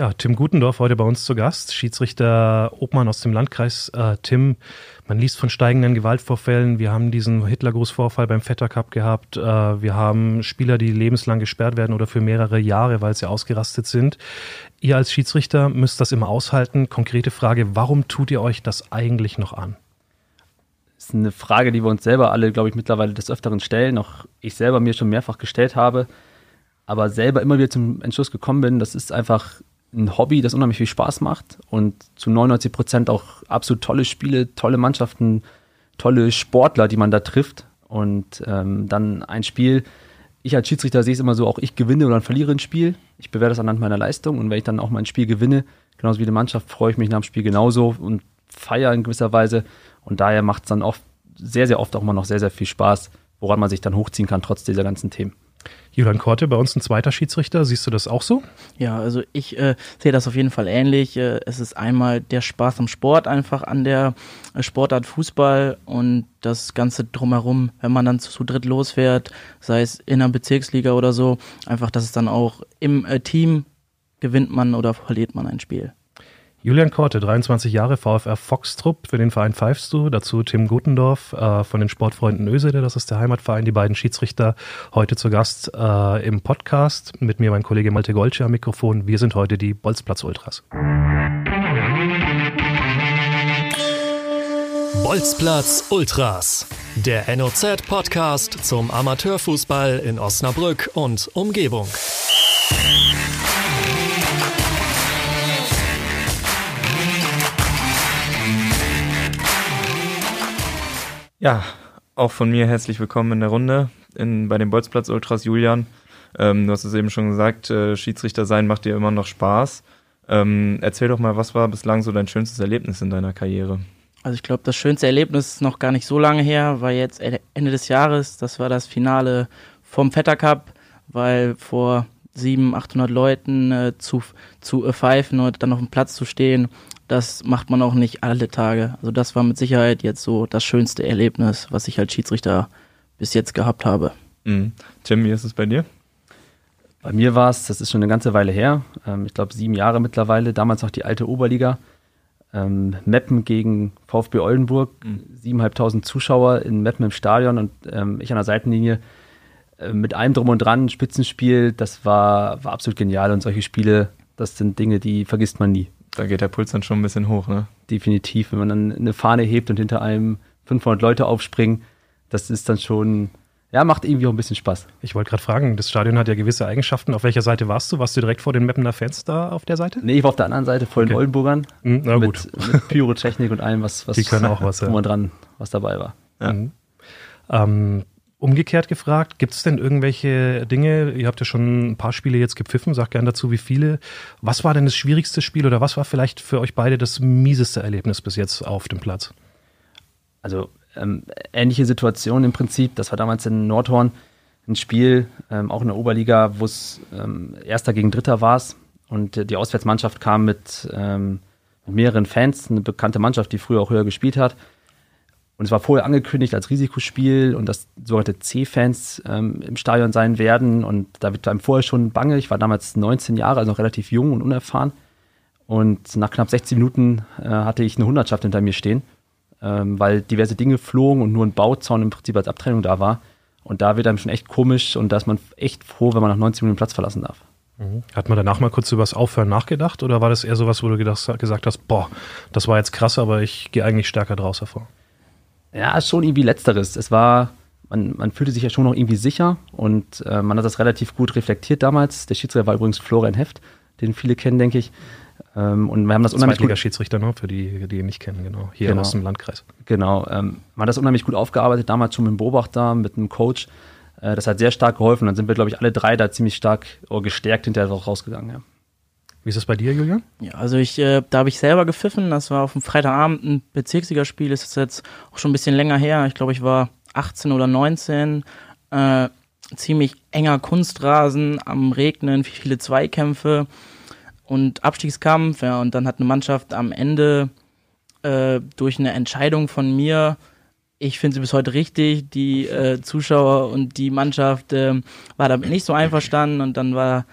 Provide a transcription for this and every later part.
Ja, Tim Gutendorf heute bei uns zu Gast, Schiedsrichter Obmann aus dem Landkreis. Äh, Tim, man liest von steigenden Gewaltvorfällen. Wir haben diesen Hitlergrußvorfall beim Vetter Cup gehabt. Äh, wir haben Spieler, die lebenslang gesperrt werden oder für mehrere Jahre, weil sie ausgerastet sind. Ihr als Schiedsrichter müsst das immer aushalten. Konkrete Frage, warum tut ihr euch das eigentlich noch an? Das ist eine Frage, die wir uns selber alle, glaube ich, mittlerweile des Öfteren stellen. Auch ich selber mir schon mehrfach gestellt habe aber selber immer wieder zum Entschluss gekommen bin, das ist einfach ein Hobby, das unheimlich viel Spaß macht und zu 99 Prozent auch absolut tolle Spiele, tolle Mannschaften, tolle Sportler, die man da trifft. Und ähm, dann ein Spiel, ich als Schiedsrichter sehe es immer so, auch ich gewinne oder verliere ein Spiel. Ich bewerte das anhand meiner Leistung und wenn ich dann auch mein Spiel gewinne, genauso wie die Mannschaft, freue ich mich nach dem Spiel genauso und feiere in gewisser Weise. Und daher macht es dann oft, sehr, sehr oft auch immer noch sehr, sehr viel Spaß, woran man sich dann hochziehen kann, trotz dieser ganzen Themen. Julian Korte, bei uns ein zweiter Schiedsrichter. Siehst du das auch so? Ja, also ich äh, sehe das auf jeden Fall ähnlich. Äh, es ist einmal der Spaß am Sport einfach an der äh, Sportart Fußball und das Ganze drumherum, wenn man dann zu, dritt losfährt, sei es in der Bezirksliga oder so, einfach, dass es dann auch im äh, Team gewinnt man oder verliert man ein Spiel. Julian Korte, 23 Jahre, VfR Foxtrupp, für den Verein pfeifst du. Dazu Tim Gutendorf äh, von den Sportfreunden Ösede, das ist der Heimatverein, die beiden Schiedsrichter heute zu Gast äh, im Podcast. Mit mir mein Kollege Malte Golsche am Mikrofon. Wir sind heute die Bolzplatz-Ultras. Bolzplatz Ultras, der NOZ-Podcast zum Amateurfußball in Osnabrück und Umgebung. Ja, auch von mir herzlich willkommen in der Runde in, bei den Bolzplatz Ultras Julian. Ähm, du hast es eben schon gesagt, äh, Schiedsrichter sein macht dir immer noch Spaß. Ähm, erzähl doch mal, was war bislang so dein schönstes Erlebnis in deiner Karriere? Also ich glaube, das schönste Erlebnis ist noch gar nicht so lange her, war jetzt Ende des Jahres. Das war das Finale vom Vetter Cup, weil vor 700, 800 Leuten äh, zu, zu pfeifen und dann auf dem Platz zu stehen das macht man auch nicht alle Tage. Also das war mit Sicherheit jetzt so das schönste Erlebnis, was ich als Schiedsrichter bis jetzt gehabt habe. Mhm. Tim, wie ist es bei dir? Bei mir war es, das ist schon eine ganze Weile her, ähm, ich glaube sieben Jahre mittlerweile, damals noch die alte Oberliga. Ähm, Meppen gegen VfB Oldenburg, mhm. Zuschauer in Meppen im Stadion und ähm, ich an der Seitenlinie äh, mit allem drum und dran, Spitzenspiel, das war, war absolut genial und solche Spiele, das sind Dinge, die vergisst man nie da geht der Puls dann schon ein bisschen hoch, ne? Definitiv, wenn man dann eine Fahne hebt und hinter einem 500 Leute aufspringen, das ist dann schon, ja, macht irgendwie auch ein bisschen Spaß. Ich wollte gerade fragen, das Stadion hat ja gewisse Eigenschaften. Auf welcher Seite warst du? Warst du direkt vor den Mappener Fans da auf der Seite? Nee, ich war auf der anderen Seite, vor den Oldenburgern. Mhm, na gut. Mit, mit Pyrotechnik und allem, was, was Die können auch was, und dran, was dabei war. Ja. Mhm. Ähm, Umgekehrt gefragt, gibt es denn irgendwelche Dinge, ihr habt ja schon ein paar Spiele jetzt gepfiffen, sagt gerne dazu, wie viele. Was war denn das schwierigste Spiel oder was war vielleicht für euch beide das mieseste Erlebnis bis jetzt auf dem Platz? Also ähm, ähnliche Situation im Prinzip, das war damals in Nordhorn ein Spiel, ähm, auch in der Oberliga, wo es ähm, Erster gegen Dritter war und äh, die Auswärtsmannschaft kam mit, ähm, mit mehreren Fans, eine bekannte Mannschaft, die früher auch höher gespielt hat und es war vorher angekündigt als Risikospiel und dass sogenannte C-Fans ähm, im Stadion sein werden. Und da wird einem vorher schon bange. Ich war damals 19 Jahre, also noch relativ jung und unerfahren. Und nach knapp 60 Minuten äh, hatte ich eine Hundertschaft hinter mir stehen, ähm, weil diverse Dinge flogen und nur ein Bauzaun im Prinzip als Abtrennung da war. Und da wird einem schon echt komisch und da ist man echt froh, wenn man nach 90 Minuten Platz verlassen darf. Mhm. Hat man danach mal kurz über das Aufhören nachgedacht oder war das eher sowas, wo du gedacht, gesagt hast, boah, das war jetzt krass, aber ich gehe eigentlich stärker draus hervor? Ja, schon irgendwie letzteres. Es war, man, man fühlte sich ja schon noch irgendwie sicher und äh, man hat das relativ gut reflektiert damals. Der Schiedsrichter war übrigens Florian Heft, den viele kennen, denke ich. Ähm, und wir haben das unheimlich gut. Schiedsrichter, ne? für die, die ihn nicht kennen, genau. Hier genau. aus dem Landkreis. Genau. Ähm, man hat das unheimlich gut aufgearbeitet, damals schon mit dem Beobachter, mit einem Coach. Äh, das hat sehr stark geholfen. Dann sind wir, glaube ich, alle drei da ziemlich stark oder gestärkt hinterher rausgegangen. Ja. Wie ist es bei dir, Julian? Ja, also ich, äh, da habe ich selber gepfiffen. Das war auf dem Freitagabend ein Bezirksligaspiel. Das ist jetzt auch schon ein bisschen länger her. Ich glaube, ich war 18 oder 19. Äh, ziemlich enger Kunstrasen, am Regnen, viele Zweikämpfe und Abstiegskampf. Ja, und dann hat eine Mannschaft am Ende äh, durch eine Entscheidung von mir ich finde sie bis heute richtig. Die äh, Zuschauer und die Mannschaft äh, war damit nicht so einverstanden und dann war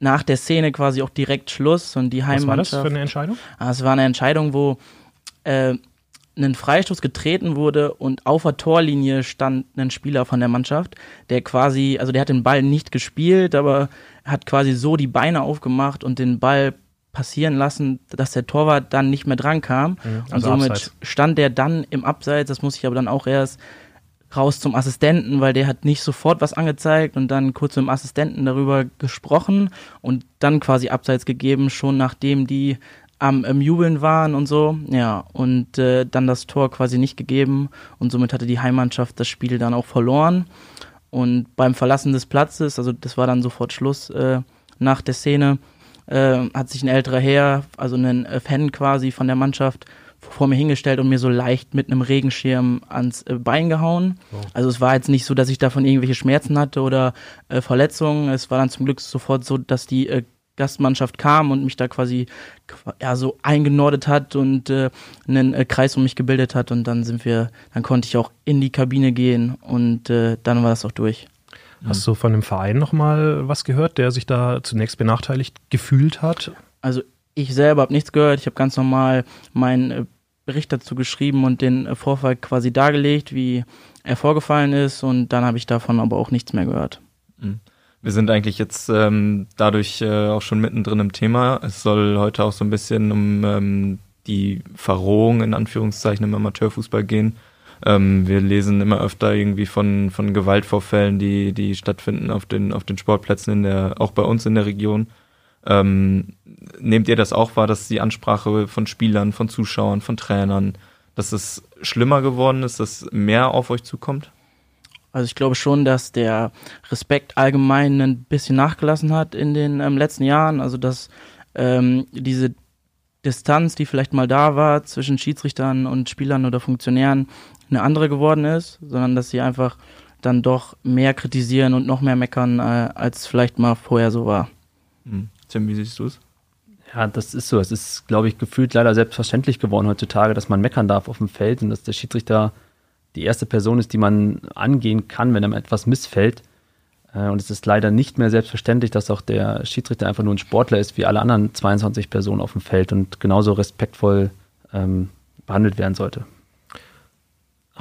nach der Szene quasi auch direkt Schluss und die Heimmannschaft. Was war das für eine Entscheidung? Ah, es war eine Entscheidung, wo äh, ein Freistoß getreten wurde und auf der Torlinie stand ein Spieler von der Mannschaft, der quasi, also der hat den Ball nicht gespielt, aber hat quasi so die Beine aufgemacht und den Ball passieren lassen, dass der Torwart dann nicht mehr dran kam. Mhm, also und somit Abseits. stand der dann im Abseits, das muss ich aber dann auch erst raus zum Assistenten, weil der hat nicht sofort was angezeigt und dann kurz mit dem Assistenten darüber gesprochen und dann quasi Abseits gegeben, schon nachdem die am ähm, Jubeln waren und so. Ja, und äh, dann das Tor quasi nicht gegeben und somit hatte die Heimmannschaft das Spiel dann auch verloren. Und beim Verlassen des Platzes, also das war dann sofort Schluss äh, nach der Szene, äh, hat sich ein älterer Herr, also ein äh, Fan quasi von der Mannschaft, vor mir hingestellt und mir so leicht mit einem Regenschirm ans äh, Bein gehauen. Oh. Also es war jetzt nicht so, dass ich davon irgendwelche Schmerzen hatte oder äh, Verletzungen. Es war dann zum Glück sofort so, dass die äh, Gastmannschaft kam und mich da quasi ja, so eingenordet hat und äh, einen äh, Kreis um mich gebildet hat und dann sind wir, dann konnte ich auch in die Kabine gehen und äh, dann war das auch durch. Hast du von dem Verein nochmal was gehört, der sich da zunächst benachteiligt gefühlt hat? Also ich selber habe nichts gehört. Ich habe ganz normal meinen äh, Bericht dazu geschrieben und den äh, Vorfall quasi dargelegt, wie er vorgefallen ist und dann habe ich davon aber auch nichts mehr gehört. Mhm. Wir sind eigentlich jetzt ähm, dadurch äh, auch schon mittendrin im Thema. Es soll heute auch so ein bisschen um ähm, die Verrohung in Anführungszeichen im Amateurfußball gehen. Ähm, wir lesen immer öfter irgendwie von, von Gewaltvorfällen, die, die stattfinden auf den, auf den Sportplätzen in der, auch bei uns in der Region. Ähm, nehmt ihr das auch wahr, dass die Ansprache von Spielern, von Zuschauern, von Trainern, dass es schlimmer geworden ist, dass mehr auf euch zukommt? Also ich glaube schon, dass der Respekt allgemein ein bisschen nachgelassen hat in den ähm, letzten Jahren. Also dass ähm, diese Distanz, die vielleicht mal da war zwischen Schiedsrichtern und Spielern oder Funktionären, eine andere geworden ist, sondern dass sie einfach dann doch mehr kritisieren und noch mehr meckern, äh, als vielleicht mal vorher so war. Hm. Tim, wie siehst du es? Ja, das ist so. Es ist, glaube ich, gefühlt leider selbstverständlich geworden heutzutage, dass man meckern darf auf dem Feld und dass der Schiedsrichter die erste Person ist, die man angehen kann, wenn einem etwas missfällt. Äh, und es ist leider nicht mehr selbstverständlich, dass auch der Schiedsrichter einfach nur ein Sportler ist, wie alle anderen 22 Personen auf dem Feld und genauso respektvoll ähm, behandelt werden sollte.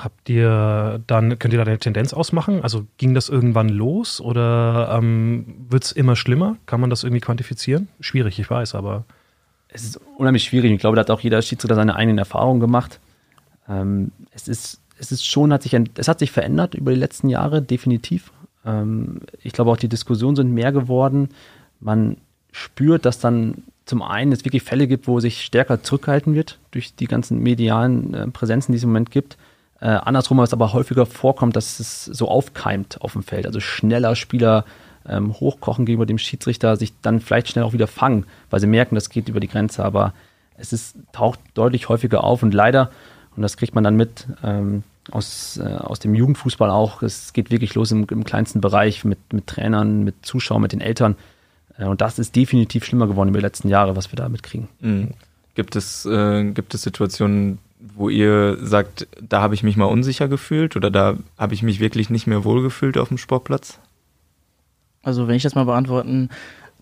Habt ihr dann, könnt ihr da eine Tendenz ausmachen? Also ging das irgendwann los oder ähm, wird es immer schlimmer? Kann man das irgendwie quantifizieren? Schwierig, ich weiß, aber. Es ist unheimlich schwierig. Ich glaube, da hat auch jeder Schiedsrichter seine eigenen Erfahrungen gemacht. Ähm, es ist es ist schon, hat sich, es hat sich verändert über die letzten Jahre, definitiv. Ähm, ich glaube auch die Diskussionen sind mehr geworden. Man spürt, dass dann zum einen es wirklich Fälle gibt, wo sich stärker zurückhalten wird durch die ganzen medialen äh, Präsenzen, die es im Moment gibt. Äh, andersrum, was aber häufiger vorkommt, dass es so aufkeimt auf dem Feld. Also schneller Spieler ähm, hochkochen gegenüber dem Schiedsrichter, sich dann vielleicht schnell auch wieder fangen, weil sie merken, das geht über die Grenze. Aber es ist, taucht deutlich häufiger auf und leider und das kriegt man dann mit ähm, aus, äh, aus dem Jugendfußball auch. Es geht wirklich los im, im kleinsten Bereich mit, mit Trainern, mit Zuschauern, mit den Eltern. Äh, und das ist definitiv schlimmer geworden über die letzten Jahre, was wir da mitkriegen. Mhm. Gibt es, äh, gibt es Situationen, wo ihr sagt, da habe ich mich mal unsicher gefühlt oder da habe ich mich wirklich nicht mehr wohlgefühlt auf dem Sportplatz? Also wenn ich das mal beantworten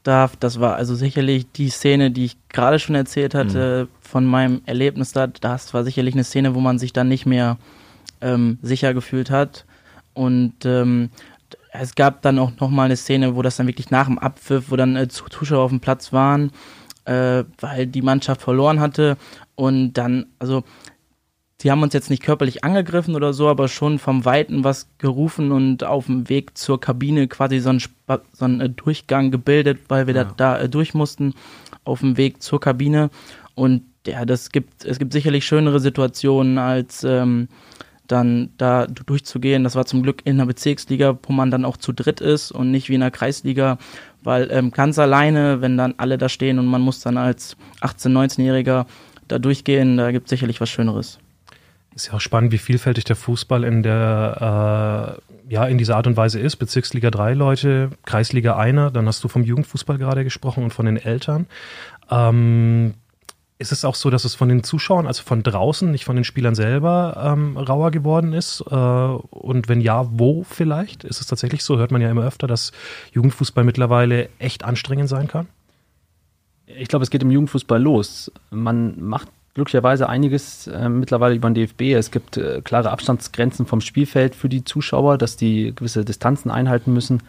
darf, das war also sicherlich die Szene, die ich gerade schon erzählt hatte, mhm. von meinem Erlebnis da. Das war sicherlich eine Szene, wo man sich dann nicht mehr ähm, sicher gefühlt hat. Und ähm, es gab dann auch nochmal eine Szene, wo das dann wirklich nach dem Abpfiff, wo dann äh, Zuschauer auf dem Platz waren, äh, weil die Mannschaft verloren hatte. Und dann, also sie haben uns jetzt nicht körperlich angegriffen oder so, aber schon vom Weiten was gerufen und auf dem Weg zur Kabine quasi so einen, so einen äh, Durchgang gebildet, weil wir ja. da, da äh, durch mussten, auf dem Weg zur Kabine. Und ja, das gibt, es gibt sicherlich schönere Situationen als ähm, dann da durchzugehen. Das war zum Glück in der Bezirksliga, wo man dann auch zu dritt ist und nicht wie in der Kreisliga, weil ähm, ganz alleine, wenn dann alle da stehen und man muss dann als 18-, 19-Jähriger da durchgehen, da gibt es sicherlich was Schöneres. Ist ja auch spannend, wie vielfältig der Fußball in der äh, ja in dieser Art und Weise ist. Bezirksliga 3 Leute, Kreisliga einer, dann hast du vom Jugendfußball gerade gesprochen und von den Eltern. Ähm, ist es auch so, dass es von den Zuschauern, also von draußen, nicht von den Spielern selber, ähm, rauer geworden ist? Äh, und wenn ja, wo vielleicht? Ist es tatsächlich so? Hört man ja immer öfter, dass Jugendfußball mittlerweile echt anstrengend sein kann? Ich glaube, es geht im Jugendfußball los. Man macht glücklicherweise einiges äh, mittlerweile über den DFB. Es gibt äh, klare Abstandsgrenzen vom Spielfeld für die Zuschauer, dass die gewisse Distanzen einhalten müssen.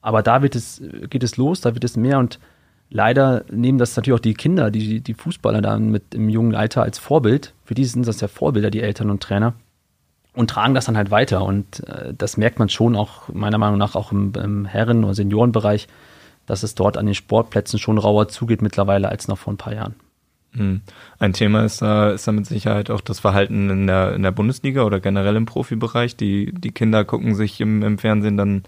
Aber da wird es, geht es los, da wird es mehr und leider nehmen das natürlich auch die Kinder, die, die Fußballer dann mit im jungen Alter als Vorbild. Für die sind das ja Vorbilder, die Eltern und Trainer. Und tragen das dann halt weiter. Und äh, das merkt man schon auch, meiner Meinung nach, auch im, im Herren- oder Seniorenbereich, dass es dort an den Sportplätzen schon rauer zugeht mittlerweile als noch vor ein paar Jahren. Hm. Ein Thema ist da, ist da mit Sicherheit auch das Verhalten in der, in der Bundesliga oder generell im Profibereich. Die, die Kinder gucken sich im, im Fernsehen dann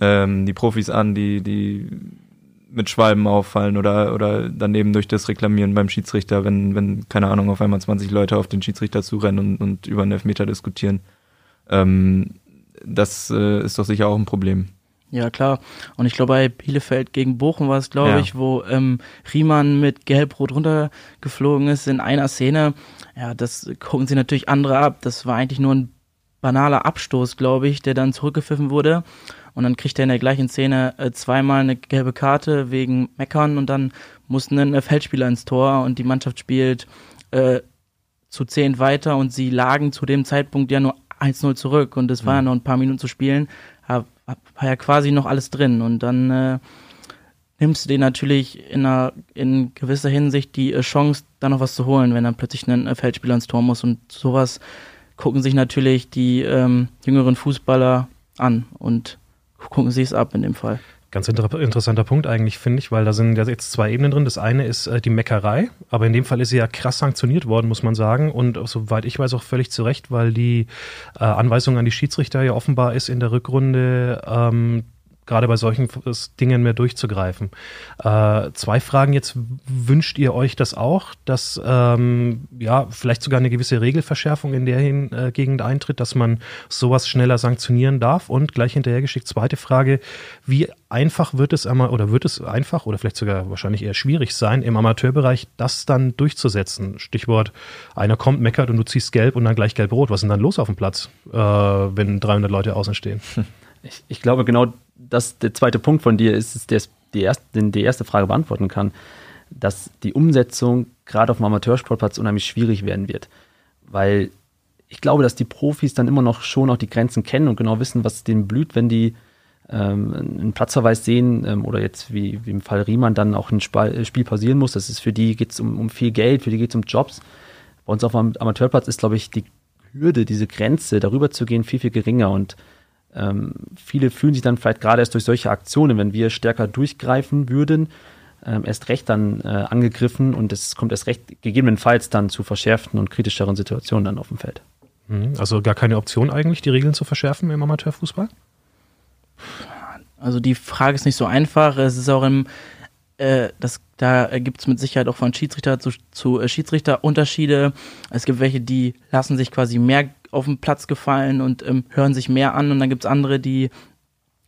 ähm, die Profis an, die, die mit Schwalben auffallen oder, oder daneben durch das Reklamieren beim Schiedsrichter, wenn, wenn, keine Ahnung, auf einmal 20 Leute auf den Schiedsrichter zurennen und, und über einen Elfmeter diskutieren. Ähm, das äh, ist doch sicher auch ein Problem. Ja, klar. Und ich glaube, bei Bielefeld gegen Bochum war es, glaube ja. ich, wo ähm, Riemann mit Gelb-Rot runtergeflogen ist in einer Szene. Ja, das gucken sie natürlich andere ab. Das war eigentlich nur ein banaler Abstoß, glaube ich, der dann zurückgepfiffen wurde. Und dann kriegt er in der gleichen Szene äh, zweimal eine gelbe Karte wegen Meckern und dann muss ein äh, Feldspieler ins Tor und die Mannschaft spielt äh, zu zehn weiter und sie lagen zu dem Zeitpunkt ja nur 1-0 zurück und es war ja noch ein paar Minuten zu spielen, war ja quasi noch alles drin. Und dann äh, nimmst du dir natürlich in, einer, in gewisser Hinsicht die äh, Chance, da noch was zu holen, wenn dann plötzlich ein Feldspieler ins Tor muss. Und sowas gucken sich natürlich die ähm, jüngeren Fußballer an. Und gucken sie es ab in dem Fall. Ganz inter interessanter Punkt eigentlich, finde ich, weil da sind ja jetzt zwei Ebenen drin. Das eine ist äh, die Meckerei, aber in dem Fall ist sie ja krass sanktioniert worden, muss man sagen. Und soweit ich weiß, auch völlig zu Recht, weil die äh, Anweisung an die Schiedsrichter ja offenbar ist in der Rückrunde, ähm, gerade bei solchen Dingen mehr durchzugreifen. Äh, zwei Fragen jetzt. Wünscht ihr euch das auch, dass ähm, ja vielleicht sogar eine gewisse Regelverschärfung in der hin, äh, Gegend eintritt, dass man sowas schneller sanktionieren darf? Und gleich hinterhergeschickt, zweite Frage, wie einfach wird es einmal oder wird es einfach oder vielleicht sogar wahrscheinlich eher schwierig sein, im Amateurbereich das dann durchzusetzen? Stichwort, einer kommt, meckert und du ziehst gelb und dann gleich gelb-rot. Was ist denn dann los auf dem Platz, äh, wenn 300 Leute außen stehen? Ich, ich glaube, genau das der zweite Punkt von dir ist, ist der die, erste, den die erste Frage beantworten kann, dass die Umsetzung gerade auf dem Amateursportplatz unheimlich schwierig werden wird. Weil ich glaube, dass die Profis dann immer noch schon auch die Grenzen kennen und genau wissen, was denen blüht, wenn die ähm, einen Platzverweis sehen ähm, oder jetzt wie, wie im Fall Riemann dann auch ein Spiel, Spiel pausieren muss. Das ist für die geht es um, um viel Geld, für die geht es um Jobs. Bei uns auf dem Amateurplatz ist, glaube ich, die Hürde, diese Grenze, darüber zu gehen, viel, viel geringer und ähm, viele fühlen sich dann vielleicht gerade erst durch solche Aktionen, wenn wir stärker durchgreifen würden, ähm, erst recht dann äh, angegriffen und es kommt erst recht gegebenenfalls dann zu verschärften und kritischeren Situationen dann auf dem Feld. Mhm. Also gar keine Option eigentlich, die Regeln zu verschärfen im Amateurfußball? Also die Frage ist nicht so einfach. Es ist auch im, äh, das, da gibt es mit Sicherheit auch von Schiedsrichter zu, zu äh, Schiedsrichter Unterschiede. Es gibt welche, die lassen sich quasi mehr auf den Platz gefallen und ähm, hören sich mehr an. Und dann gibt es andere, die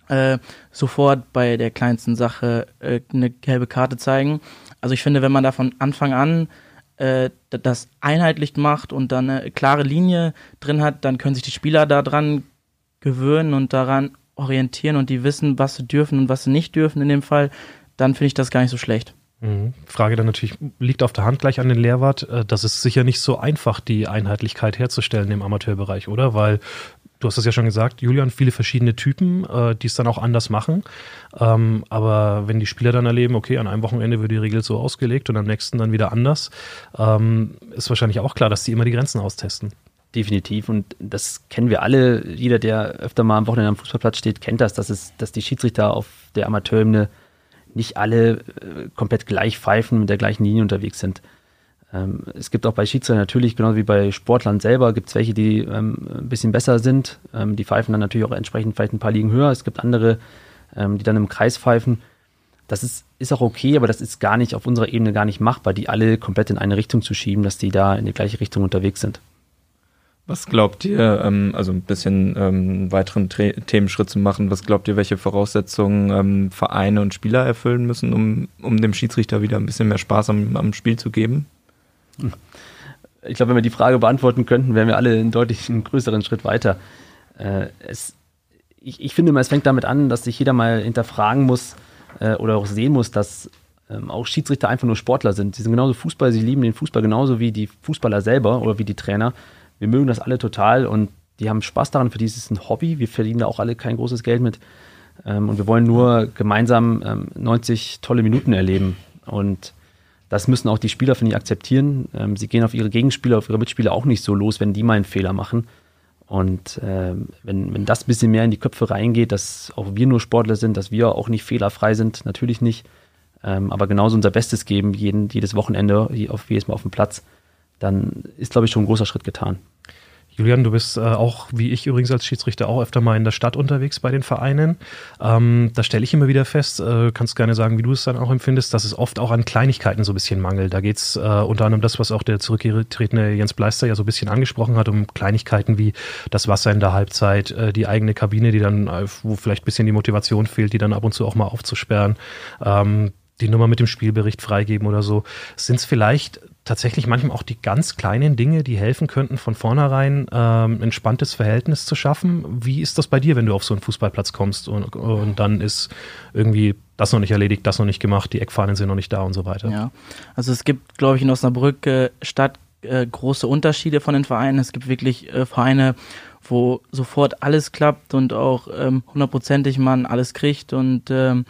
äh, sofort bei der kleinsten Sache äh, eine gelbe Karte zeigen. Also ich finde, wenn man da von Anfang an das einheitlich macht und dann eine klare Linie drin hat, dann können sich die Spieler daran gewöhnen und daran orientieren und die wissen, was sie dürfen und was sie nicht dürfen in dem Fall, dann finde ich das gar nicht so schlecht. Mhm. Frage dann natürlich, liegt auf der Hand gleich an den Lehrwart. Äh, das ist sicher nicht so einfach, die Einheitlichkeit herzustellen im Amateurbereich, oder? Weil du hast es ja schon gesagt, Julian, viele verschiedene Typen, äh, die es dann auch anders machen. Ähm, aber wenn die Spieler dann erleben, okay, an einem Wochenende wird die Regel so ausgelegt und am nächsten dann wieder anders, ähm, ist wahrscheinlich auch klar, dass die immer die Grenzen austesten. Definitiv. Und das kennen wir alle. Jeder, der öfter mal am Wochenende am Fußballplatz steht, kennt das, dass, es, dass die Schiedsrichter auf der Amateurebene nicht alle äh, komplett gleich pfeifen, mit der gleichen Linie unterwegs sind. Ähm, es gibt auch bei Schiedsrichtern natürlich, genau wie bei Sportlern selber, gibt es welche, die ähm, ein bisschen besser sind. Ähm, die pfeifen dann natürlich auch entsprechend vielleicht ein paar Ligen höher. Es gibt andere, ähm, die dann im Kreis pfeifen. Das ist, ist auch okay, aber das ist gar nicht auf unserer Ebene gar nicht machbar, die alle komplett in eine Richtung zu schieben, dass die da in die gleiche Richtung unterwegs sind. Was glaubt ihr, ähm, also ein bisschen ähm, weiteren Tre Themenschritt zu machen, was glaubt ihr, welche Voraussetzungen ähm, Vereine und Spieler erfüllen müssen, um, um dem Schiedsrichter wieder ein bisschen mehr Spaß am, am Spiel zu geben? Ich glaube, wenn wir die Frage beantworten könnten, wären wir alle einen deutlich größeren Schritt weiter. Äh, es, ich, ich, finde, es fängt damit an, dass sich jeder mal hinterfragen muss äh, oder auch sehen muss, dass ähm, auch Schiedsrichter einfach nur Sportler sind. Sie sind genauso Fußball, sie lieben den Fußball genauso wie die Fußballer selber oder wie die Trainer. Wir mögen das alle total und die haben Spaß daran, für die ist es ein Hobby. Wir verdienen da auch alle kein großes Geld mit. Ähm, und wir wollen nur gemeinsam ähm, 90 tolle Minuten erleben. Und das müssen auch die Spieler, finde ich, akzeptieren. Ähm, sie gehen auf ihre Gegenspieler, auf ihre Mitspieler auch nicht so los, wenn die mal einen Fehler machen. Und äh, wenn, wenn das ein bisschen mehr in die Köpfe reingeht, dass auch wir nur Sportler sind, dass wir auch nicht fehlerfrei sind, natürlich nicht, ähm, aber genauso unser Bestes geben, jeden, jedes Wochenende, auf, jedes Mal auf dem Platz, dann ist, glaube ich, schon ein großer Schritt getan. Julian, du bist äh, auch, wie ich übrigens als Schiedsrichter, auch öfter mal in der Stadt unterwegs bei den Vereinen. Ähm, da stelle ich immer wieder fest, äh, kannst gerne sagen, wie du es dann auch empfindest, dass es oft auch an Kleinigkeiten so ein bisschen mangelt. Da geht es äh, unter anderem das, was auch der zurückgetretene Jens Bleister ja so ein bisschen angesprochen hat, um Kleinigkeiten wie das Wasser in der Halbzeit, äh, die eigene Kabine, die dann, äh, wo vielleicht ein bisschen die Motivation fehlt, die dann ab und zu auch mal aufzusperren. Ähm, die Nummer mit dem Spielbericht freigeben oder so. Sind es vielleicht tatsächlich manchmal auch die ganz kleinen Dinge, die helfen könnten, von vornherein ähm, entspanntes Verhältnis zu schaffen? Wie ist das bei dir, wenn du auf so einen Fußballplatz kommst und, und dann ist irgendwie das noch nicht erledigt, das noch nicht gemacht, die Eckfahnen sind noch nicht da und so weiter? Ja, also es gibt, glaube ich, in Osnabrück äh, Stadt äh, große Unterschiede von den Vereinen. Es gibt wirklich äh, Vereine, wo sofort alles klappt und auch ähm, hundertprozentig man alles kriegt und ähm,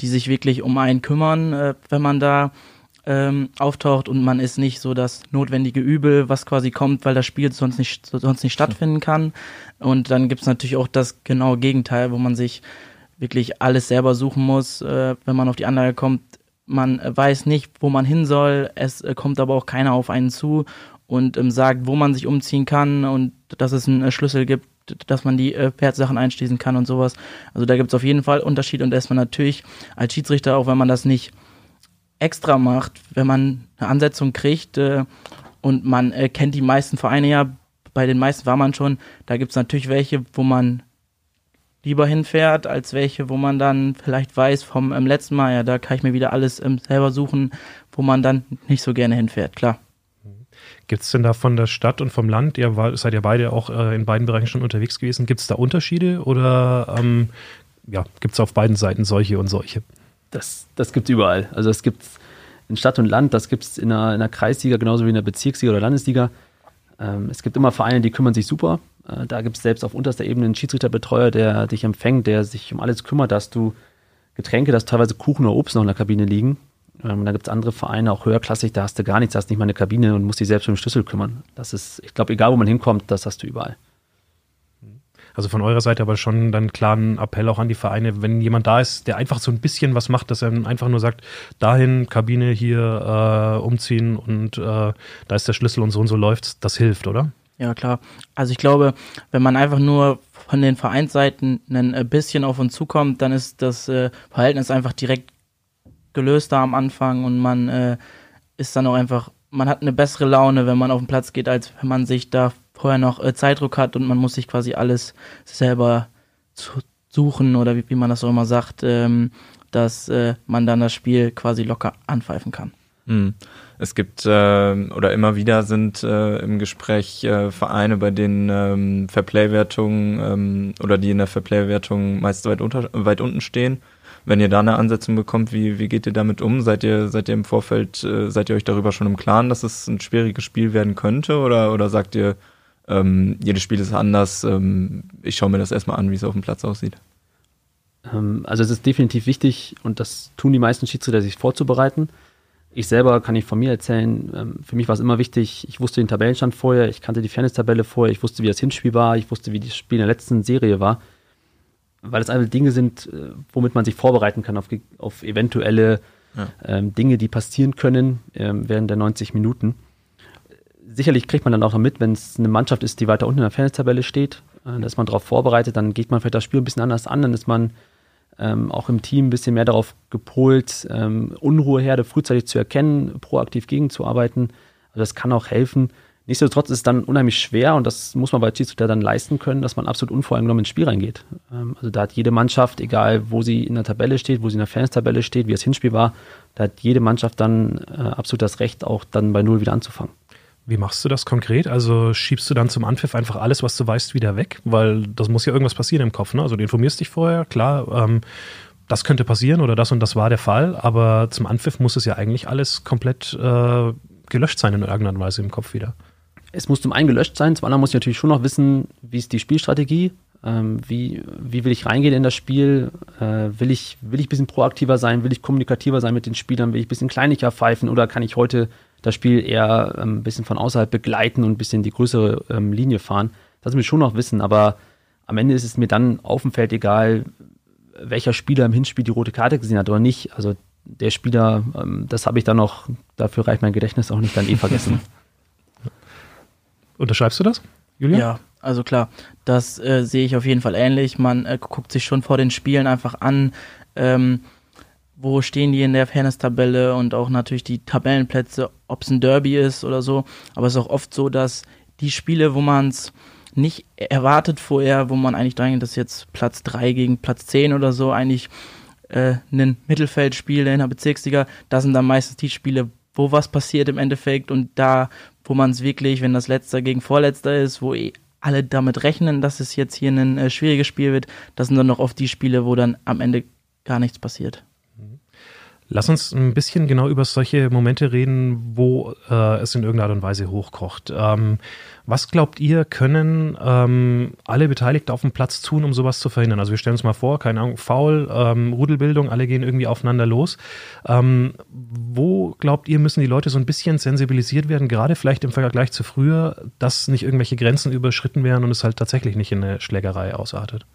die sich wirklich um einen kümmern, äh, wenn man da ähm, auftaucht und man ist nicht so das notwendige Übel, was quasi kommt, weil das Spiel sonst nicht, sonst nicht stattfinden kann. Und dann gibt es natürlich auch das genaue Gegenteil, wo man sich wirklich alles selber suchen muss, äh, wenn man auf die Anlage kommt. Man weiß nicht, wo man hin soll, es äh, kommt aber auch keiner auf einen zu und ähm, sagt, wo man sich umziehen kann und dass es einen äh, Schlüssel gibt, dass man die äh, Pferdsachen einschließen kann und sowas. Also da gibt es auf jeden Fall Unterschied und da ist man natürlich als Schiedsrichter, auch wenn man das nicht extra macht, wenn man eine Ansetzung kriegt äh, und man äh, kennt die meisten Vereine ja, bei den meisten war man schon, da gibt es natürlich welche, wo man lieber hinfährt, als welche, wo man dann vielleicht weiß vom ähm, letzten Mal, ja, da kann ich mir wieder alles ähm, selber suchen, wo man dann nicht so gerne hinfährt, klar. Gibt es denn da von der Stadt und vom Land, ihr war, seid ja beide auch äh, in beiden Bereichen schon unterwegs gewesen, gibt es da Unterschiede oder ähm, ja, gibt es auf beiden Seiten solche und solche? Das, das gibt es überall. Also es gibt in Stadt und Land, das gibt es in einer, in einer Kreisliga genauso wie in der Bezirksliga oder Landesliga. Ähm, es gibt immer Vereine, die kümmern sich super. Äh, da gibt es selbst auf unterster Ebene einen Schiedsrichterbetreuer, der dich empfängt, der sich um alles kümmert, dass du Getränke, dass teilweise Kuchen oder Obst noch in der Kabine liegen, ähm, da gibt es andere Vereine, auch höherklassig, da hast du gar nichts, hast nicht mal eine Kabine und musst dich selbst um den Schlüssel kümmern. Das ist, ich glaube, egal wo man hinkommt, das hast du überall. Also von eurer Seite aber schon dann klaren Appell auch an die Vereine, wenn jemand da ist, der einfach so ein bisschen was macht, dass er einfach nur sagt, dahin, Kabine hier äh, umziehen und äh, da ist der Schlüssel und so und so läuft, das hilft, oder? Ja, klar. Also ich glaube, wenn man einfach nur von den Vereinsseiten ein bisschen auf uns zukommt, dann ist das äh, Verhältnis einfach direkt gelöster am Anfang und man äh, ist dann auch einfach, man hat eine bessere Laune, wenn man auf den Platz geht, als wenn man sich da vorher noch äh, Zeitdruck hat und man muss sich quasi alles selber suchen oder wie, wie man das auch immer sagt, ähm, dass äh, man dann das Spiel quasi locker anpfeifen kann. Mhm. Es gibt äh, oder immer wieder sind äh, im Gespräch äh, Vereine, bei denen ähm, Fairplay-Wertungen ähm, oder die in der Fairplay-Wertung meist weit, unter, weit unten stehen wenn ihr da eine Ansetzung bekommt, wie, wie geht ihr damit um? Seid ihr, seid ihr im Vorfeld, äh, seid ihr euch darüber schon im Klaren, dass es ein schwieriges Spiel werden könnte? Oder, oder sagt ihr, ähm, jedes Spiel ist anders, ähm, ich schaue mir das erstmal an, wie es auf dem Platz aussieht? Ähm, also es ist definitiv wichtig und das tun die meisten Schiedsrichter, sich vorzubereiten. Ich selber kann ich von mir erzählen, ähm, für mich war es immer wichtig, ich wusste den Tabellenstand vorher, ich kannte die Fairness-Tabelle vorher, ich wusste, wie das Hinspiel war, ich wusste, wie das Spiel in der letzten Serie war weil es einfach Dinge sind, äh, womit man sich vorbereiten kann auf, auf eventuelle ja. ähm, Dinge, die passieren können ähm, während der 90 Minuten. Sicherlich kriegt man dann auch noch mit, wenn es eine Mannschaft ist, die weiter unten in der Fairness-Tabelle steht, äh, da ist man darauf vorbereitet, dann geht man vielleicht das Spiel ein bisschen anders an, dann ist man ähm, auch im Team ein bisschen mehr darauf gepolt, ähm, Unruheherde frühzeitig zu erkennen, proaktiv gegenzuarbeiten. Also das kann auch helfen, Nichtsdestotrotz ist es dann unheimlich schwer und das muss man bei Schiedsrichter dann leisten können, dass man absolut unvoreingenommen ins Spiel reingeht. Ähm, also da hat jede Mannschaft, egal wo sie in der Tabelle steht, wo sie in der Fans-Tabelle steht, wie das Hinspiel war, da hat jede Mannschaft dann äh, absolut das Recht, auch dann bei Null wieder anzufangen. Wie machst du das konkret? Also schiebst du dann zum Anpfiff einfach alles, was du weißt, wieder weg? Weil das muss ja irgendwas passieren im Kopf. Ne? Also du informierst dich vorher, klar, ähm, das könnte passieren oder das und das war der Fall, aber zum Anpfiff muss es ja eigentlich alles komplett äh, gelöscht sein in irgendeiner Weise im Kopf wieder. Es muss zum einen gelöscht sein, zum anderen muss ich natürlich schon noch wissen, wie ist die Spielstrategie, ähm, wie, wie will ich reingehen in das Spiel, äh, will, ich, will ich ein bisschen proaktiver sein, will ich kommunikativer sein mit den Spielern, will ich ein bisschen kleinlicher pfeifen oder kann ich heute das Spiel eher ähm, ein bisschen von außerhalb begleiten und ein bisschen die größere ähm, Linie fahren. Das will ich schon noch wissen, aber am Ende ist es mir dann auf dem Feld egal, welcher Spieler im Hinspiel die rote Karte gesehen hat oder nicht. Also der Spieler, ähm, das habe ich dann noch, dafür reicht mein Gedächtnis auch nicht, dann eh vergessen. Unterschreibst du das, Julia? Ja, also klar, das äh, sehe ich auf jeden Fall ähnlich. Man äh, guckt sich schon vor den Spielen einfach an, ähm, wo stehen die in der Fairness-Tabelle und auch natürlich die Tabellenplätze, ob es ein Derby ist oder so. Aber es ist auch oft so, dass die Spiele, wo man es nicht erwartet vorher, wo man eigentlich denkt, dass jetzt Platz 3 gegen Platz 10 oder so eigentlich äh, ein Mittelfeldspiel in der Bezirksliga, das sind dann meistens die Spiele, wo was passiert im Endeffekt und da, wo man es wirklich, wenn das Letzter gegen Vorletzter ist, wo eh alle damit rechnen, dass es jetzt hier ein äh, schwieriges Spiel wird, das sind dann noch oft die Spiele, wo dann am Ende gar nichts passiert. Lass uns ein bisschen genau über solche Momente reden, wo äh, es in irgendeiner Art und Weise hochkocht. Ähm, was glaubt ihr, können ähm, alle Beteiligten auf dem Platz tun, um sowas zu verhindern? Also wir stellen uns mal vor, keine Ahnung, Foul, ähm, Rudelbildung, alle gehen irgendwie aufeinander los. Ähm, wo glaubt ihr, müssen die Leute so ein bisschen sensibilisiert werden, gerade vielleicht im Vergleich zu früher, dass nicht irgendwelche Grenzen überschritten werden und es halt tatsächlich nicht in eine Schlägerei ausartet?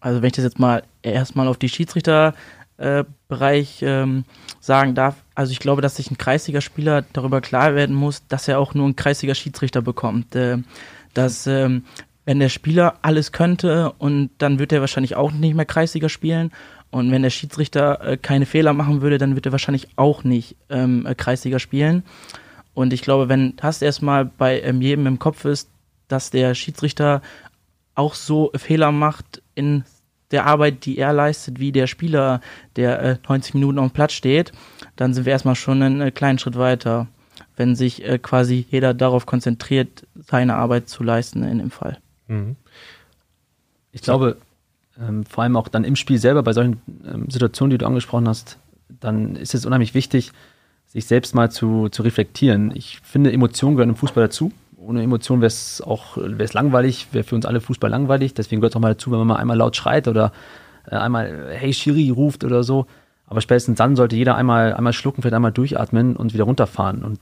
Also wenn ich das jetzt mal erstmal auf die Schiedsrichter äh, Bereich ähm, sagen darf. Also ich glaube, dass sich ein Kreisligaspieler darüber klar werden muss, dass er auch nur einen Kreisliga Schiedsrichter bekommt. Äh, dass ähm, wenn der Spieler alles könnte und dann wird er wahrscheinlich auch nicht mehr Kreisliga spielen. Und wenn der Schiedsrichter äh, keine Fehler machen würde, dann wird er wahrscheinlich auch nicht ähm, äh, Kreisliga spielen. Und ich glaube, wenn das erstmal bei ähm, jedem im Kopf ist, dass der Schiedsrichter auch so Fehler macht in der Arbeit, die er leistet, wie der Spieler, der äh, 90 Minuten auf dem Platz steht, dann sind wir erstmal schon einen äh, kleinen Schritt weiter, wenn sich äh, quasi jeder darauf konzentriert, seine Arbeit zu leisten in dem Fall. Mhm. Ich glaube, ähm, vor allem auch dann im Spiel selber, bei solchen ähm, Situationen, die du angesprochen hast, dann ist es unheimlich wichtig, sich selbst mal zu, zu reflektieren. Ich finde, Emotionen gehören im Fußball dazu ohne Emotionen wäre es auch wär's langweilig, wäre für uns alle Fußball langweilig. Deswegen gehört es auch mal dazu, wenn man mal einmal laut schreit oder äh, einmal Hey Shiri ruft oder so. Aber spätestens dann sollte jeder einmal, einmal schlucken, vielleicht einmal durchatmen und wieder runterfahren. Und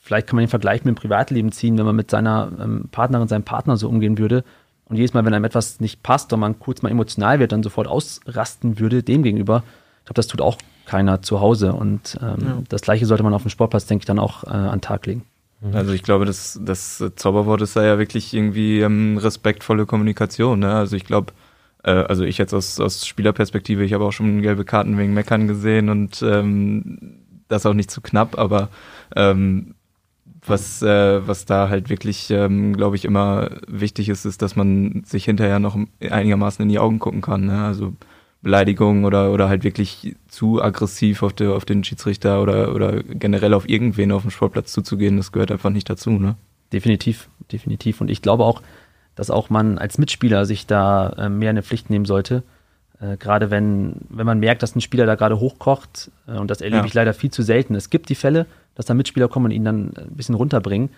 vielleicht kann man den Vergleich mit dem Privatleben ziehen, wenn man mit seiner ähm, Partnerin, seinem Partner so umgehen würde. Und jedes Mal, wenn einem etwas nicht passt und man kurz mal emotional wird, dann sofort ausrasten würde dem gegenüber. Ich glaube, das tut auch keiner zu Hause. Und ähm, ja. das Gleiche sollte man auf dem Sportplatz, denke ich, dann auch äh, an den Tag legen. Mhm. Also ich glaube, das, das Zauberwort ist da ja wirklich irgendwie ähm, respektvolle Kommunikation. Ne? Also ich glaube, äh, also ich jetzt aus, aus Spielerperspektive, ich habe auch schon gelbe Karten wegen Meckern gesehen und ähm, das auch nicht zu knapp, aber ähm, was, äh, was da halt wirklich, ähm, glaube ich, immer wichtig ist, ist, dass man sich hinterher noch einigermaßen in die Augen gucken kann. Ne? Also Beleidigung oder, oder halt wirklich zu aggressiv auf, der, auf den Schiedsrichter oder, oder generell auf irgendwen auf dem Sportplatz zuzugehen, das gehört einfach nicht dazu, ne? Definitiv, definitiv. Und ich glaube auch, dass auch man als Mitspieler sich da äh, mehr eine Pflicht nehmen sollte. Äh, gerade wenn, wenn man merkt, dass ein Spieler da gerade hochkocht, äh, und das erlebe ja. ich leider viel zu selten. Es gibt die Fälle, dass da Mitspieler kommen und ihn dann ein bisschen runterbringen.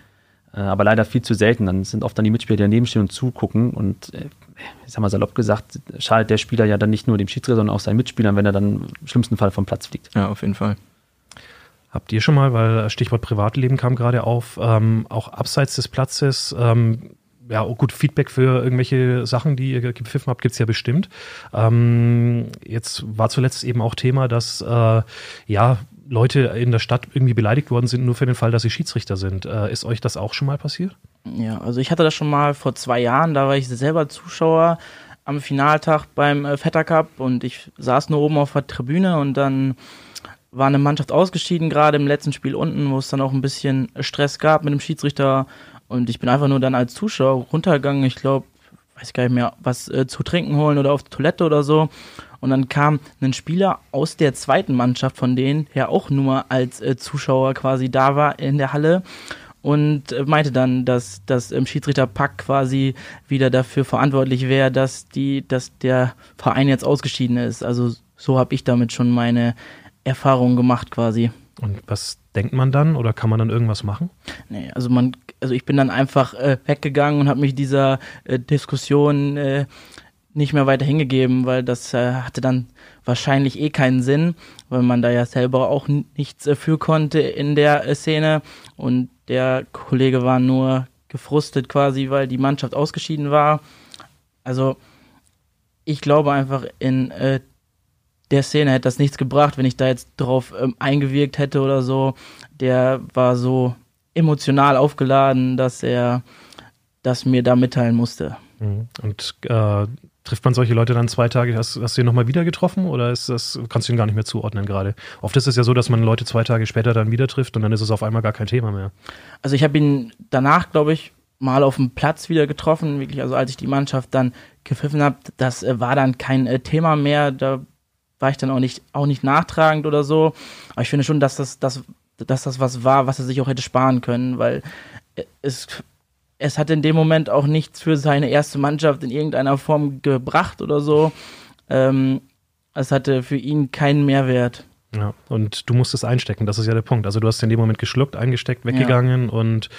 Äh, aber leider viel zu selten. Dann sind oft dann die Mitspieler, die daneben stehen und zugucken. Und äh, ich sag mal salopp gesagt, schadet der Spieler ja dann nicht nur dem Schiedsrichter, sondern auch seinen Mitspielern, wenn er dann im schlimmsten Fall vom Platz fliegt. Ja, auf jeden Fall. Habt ihr schon mal, weil Stichwort Privatleben kam gerade auf, ähm, auch abseits des Platzes, ähm, ja, gut, Feedback für irgendwelche Sachen, die ihr gepfiffen habt, gibt es ja bestimmt. Ähm, jetzt war zuletzt eben auch Thema, dass äh, ja Leute in der Stadt irgendwie beleidigt worden sind, nur für den Fall, dass sie Schiedsrichter sind. Äh, ist euch das auch schon mal passiert? Ja, also ich hatte das schon mal vor zwei Jahren, da war ich selber Zuschauer am Finaltag beim äh, Vetter Cup und ich saß nur oben auf der Tribüne und dann war eine Mannschaft ausgeschieden, gerade im letzten Spiel unten, wo es dann auch ein bisschen Stress gab mit dem Schiedsrichter und ich bin einfach nur dann als Zuschauer runtergegangen, ich glaube, weiß gar nicht mehr, was äh, zu trinken holen oder auf die Toilette oder so und dann kam ein Spieler aus der zweiten Mannschaft von denen, der auch nur als äh, Zuschauer quasi da war in der Halle. und äh, meinte dann, dass das ähm, Schiedsrichter Pack quasi wieder dafür verantwortlich wäre, dass die, dass der Verein jetzt ausgeschieden ist. Also so habe ich damit schon meine Erfahrungen gemacht quasi. Und was denkt man dann oder kann man dann irgendwas machen? Nee, also man, also ich bin dann einfach äh, weggegangen und habe mich dieser äh, Diskussion äh, nicht mehr weiter hingegeben, weil das äh, hatte dann wahrscheinlich eh keinen Sinn, weil man da ja selber auch nichts äh, für konnte in der äh, Szene und der Kollege war nur gefrustet quasi, weil die Mannschaft ausgeschieden war. Also ich glaube einfach in äh, der Szene hätte das nichts gebracht, wenn ich da jetzt drauf ähm, eingewirkt hätte oder so. Der war so emotional aufgeladen, dass er das mir da mitteilen musste. Mhm. Und äh, trifft man solche Leute dann zwei Tage, hast, hast du ihn nochmal wieder getroffen oder ist das, kannst du ihn gar nicht mehr zuordnen gerade? Oft ist es ja so, dass man Leute zwei Tage später dann wieder trifft und dann ist es auf einmal gar kein Thema mehr. Also ich habe ihn danach, glaube ich, mal auf dem Platz wieder getroffen, wirklich, also als ich die Mannschaft dann gepfiffen habe, das äh, war dann kein äh, Thema mehr, da war ich dann auch nicht, auch nicht nachtragend oder so. Aber ich finde schon, dass das, das, dass das was war, was er sich auch hätte sparen können, weil äh, es es hat in dem Moment auch nichts für seine erste Mannschaft in irgendeiner Form gebracht oder so. Ähm, es hatte für ihn keinen Mehrwert. Ja, und du musst es einstecken, das ist ja der Punkt. Also du hast in dem Moment geschluckt, eingesteckt, weggegangen ja. und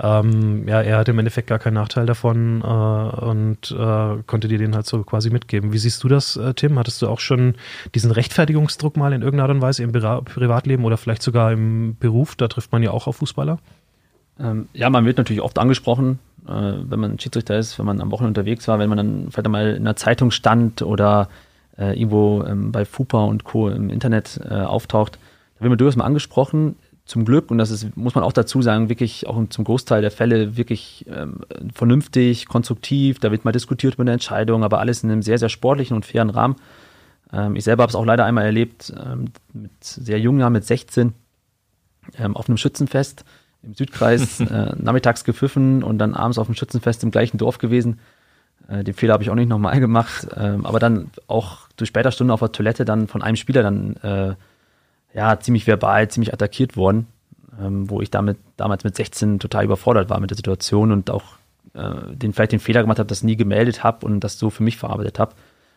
ähm, ja, er hatte im Endeffekt gar keinen Nachteil davon äh, und äh, konnte dir den halt so quasi mitgeben. Wie siehst du das, äh, Tim? Hattest du auch schon diesen Rechtfertigungsdruck mal in irgendeiner Art und Weise im Privatleben oder vielleicht sogar im Beruf? Da trifft man ja auch auf Fußballer. Ähm, ja, man wird natürlich oft angesprochen, äh, wenn man Schiedsrichter ist, wenn man am Wochenende unterwegs war, wenn man dann vielleicht einmal in einer Zeitung stand oder äh, irgendwo ähm, bei FUPA und Co. im Internet äh, auftaucht. Da wird man durchaus mal angesprochen. Zum Glück, und das ist, muss man auch dazu sagen, wirklich auch zum Großteil der Fälle wirklich ähm, vernünftig, konstruktiv. Da wird mal diskutiert über eine Entscheidung, aber alles in einem sehr, sehr sportlichen und fairen Rahmen. Ähm, ich selber habe es auch leider einmal erlebt, ähm, mit sehr jungen Jahren, mit 16, ähm, auf einem Schützenfest im Südkreis äh, nachmittags gepfiffen und dann abends auf dem Schützenfest im gleichen Dorf gewesen. Äh, den Fehler habe ich auch nicht nochmal gemacht, ähm, aber dann auch durch später Stunde auf der Toilette dann von einem Spieler dann äh, ja ziemlich verbal, ziemlich attackiert worden, ähm, wo ich damit damals mit 16 total überfordert war mit der Situation und auch äh, den vielleicht den Fehler gemacht habe, das nie gemeldet habe und das so für mich verarbeitet habe.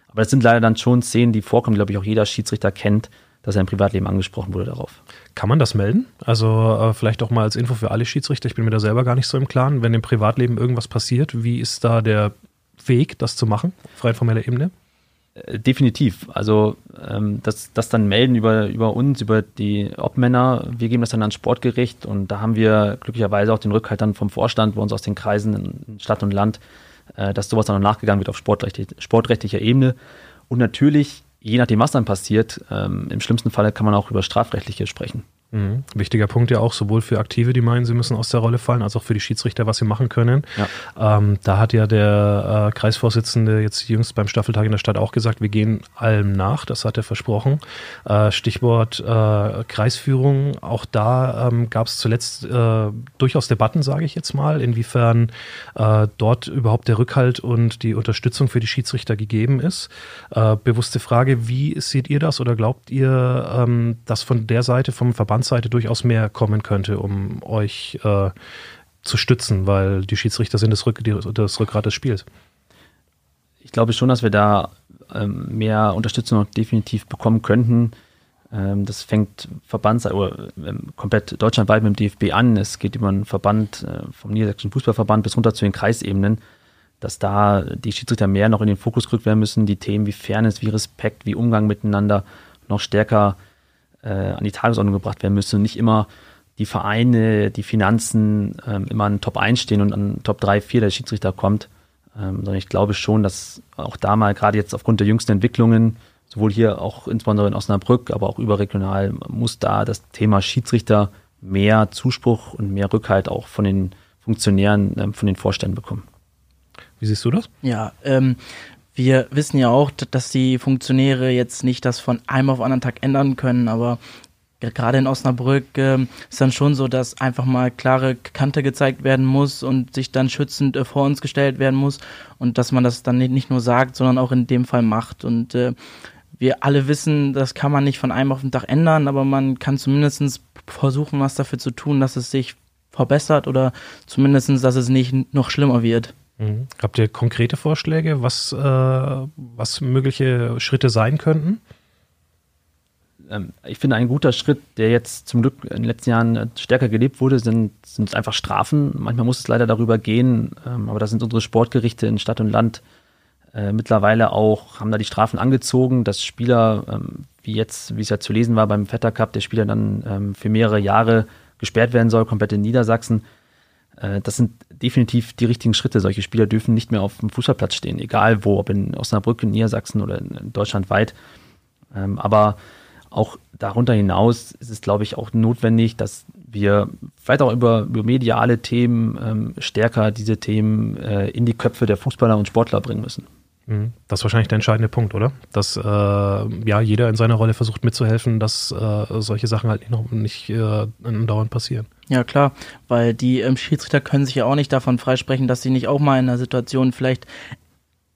Aber das sind leider dann schon Szenen, die vorkommen, die glaube ich auch jeder Schiedsrichter kennt, dass er im Privatleben angesprochen wurde darauf. Kann man das melden? Also äh, vielleicht auch mal als Info für alle Schiedsrichter. Ich bin mir da selber gar nicht so im Klaren. Wenn im Privatleben irgendwas passiert, wie ist da der Weg, das zu machen, frei formeller Ebene? Äh, definitiv. Also ähm, das, das dann melden über, über uns, über die Obmänner. Wir geben das dann ans Sportgericht und da haben wir glücklicherweise auch den Rückhalt dann vom Vorstand bei uns aus den Kreisen in Stadt und Land, äh, dass sowas dann noch nachgegangen wird auf sportrechtlich, sportrechtlicher Ebene. Und natürlich je nachdem, was dann passiert, ähm, im schlimmsten Fall kann man auch über strafrechtliche sprechen. Mhm. Wichtiger Punkt ja auch, sowohl für Aktive, die meinen, sie müssen aus der Rolle fallen, als auch für die Schiedsrichter, was sie machen können. Ja. Ähm, da hat ja der äh, Kreisvorsitzende jetzt jüngst beim Staffeltag in der Stadt auch gesagt, wir gehen allem nach, das hat er versprochen. Äh, Stichwort äh, Kreisführung, auch da ähm, gab es zuletzt äh, durchaus Debatten, sage ich jetzt mal, inwiefern äh, dort überhaupt der Rückhalt und die Unterstützung für die Schiedsrichter gegeben ist. Äh, bewusste Frage, wie seht ihr das oder glaubt ihr, ähm, dass von der Seite vom Verband Verbandsseite durchaus mehr kommen könnte, um euch äh, zu stützen, weil die Schiedsrichter sind das, Rück, das Rückgrat des Spiels. Ich glaube schon, dass wir da ähm, mehr Unterstützung definitiv bekommen könnten. Ähm, das fängt Verbands oder ähm, komplett deutschlandweit mit dem DFB an. Es geht über einen Verband äh, vom Niedersächsischen Fußballverband bis runter zu den Kreisebenen, dass da die Schiedsrichter mehr noch in den Fokus gerückt werden müssen. Die Themen wie Fairness, wie Respekt, wie Umgang miteinander noch stärker äh, an die Tagesordnung gebracht werden müsste und nicht immer die Vereine, die Finanzen ähm, immer an Top 1 stehen und an Top 3, 4 der Schiedsrichter kommt. Ähm, sondern ich glaube schon, dass auch da mal gerade jetzt aufgrund der jüngsten Entwicklungen, sowohl hier auch insbesondere in Osnabrück, aber auch überregional, muss da das Thema Schiedsrichter mehr Zuspruch und mehr Rückhalt auch von den Funktionären, ähm, von den Vorständen bekommen. Wie siehst du das? Ja, ähm, wir wissen ja auch, dass die Funktionäre jetzt nicht das von einem auf anderen Tag ändern können, aber gerade in Osnabrück äh, ist dann schon so, dass einfach mal klare Kante gezeigt werden muss und sich dann schützend äh, vor uns gestellt werden muss und dass man das dann nicht nur sagt, sondern auch in dem Fall macht. Und äh, wir alle wissen, das kann man nicht von einem auf den Tag ändern, aber man kann zumindest versuchen, was dafür zu tun, dass es sich verbessert oder zumindest, dass es nicht noch schlimmer wird. Mhm. Habt ihr konkrete Vorschläge, was, äh, was mögliche Schritte sein könnten? Ähm, ich finde, ein guter Schritt, der jetzt zum Glück in den letzten Jahren äh, stärker gelebt wurde, sind, sind einfach Strafen. Manchmal muss es leider darüber gehen, ähm, aber da sind unsere Sportgerichte in Stadt und Land äh, mittlerweile auch, haben da die Strafen angezogen, dass Spieler, ähm, wie jetzt, wie es ja zu lesen war beim Vetter Cup, der Spieler dann für mehrere Jahre gesperrt werden soll, komplett in Niedersachsen. Äh, das sind definitiv die richtigen Schritte. Solche Spieler dürfen nicht mehr auf dem Fußballplatz stehen, egal wo, ob in Osnabrück, in Niedersachsen oder in Deutschland weit. Ähm, aber auch darunter hinaus ist es, glaube ich, auch notwendig, dass wir vielleicht auch über, über mediale Themen ähm, stärker diese Themen äh, in die Köpfe der Fußballer und Sportler bringen müssen. Mhm. Das ist wahrscheinlich der entscheidende Punkt, oder? Dass äh, ja jeder in seiner Rolle versucht mitzuhelfen, dass äh, solche Sachen halt nicht, nicht äh, dauernd passieren. Ja, klar, weil die ähm, Schiedsrichter können sich ja auch nicht davon freisprechen, dass sie nicht auch mal in einer Situation vielleicht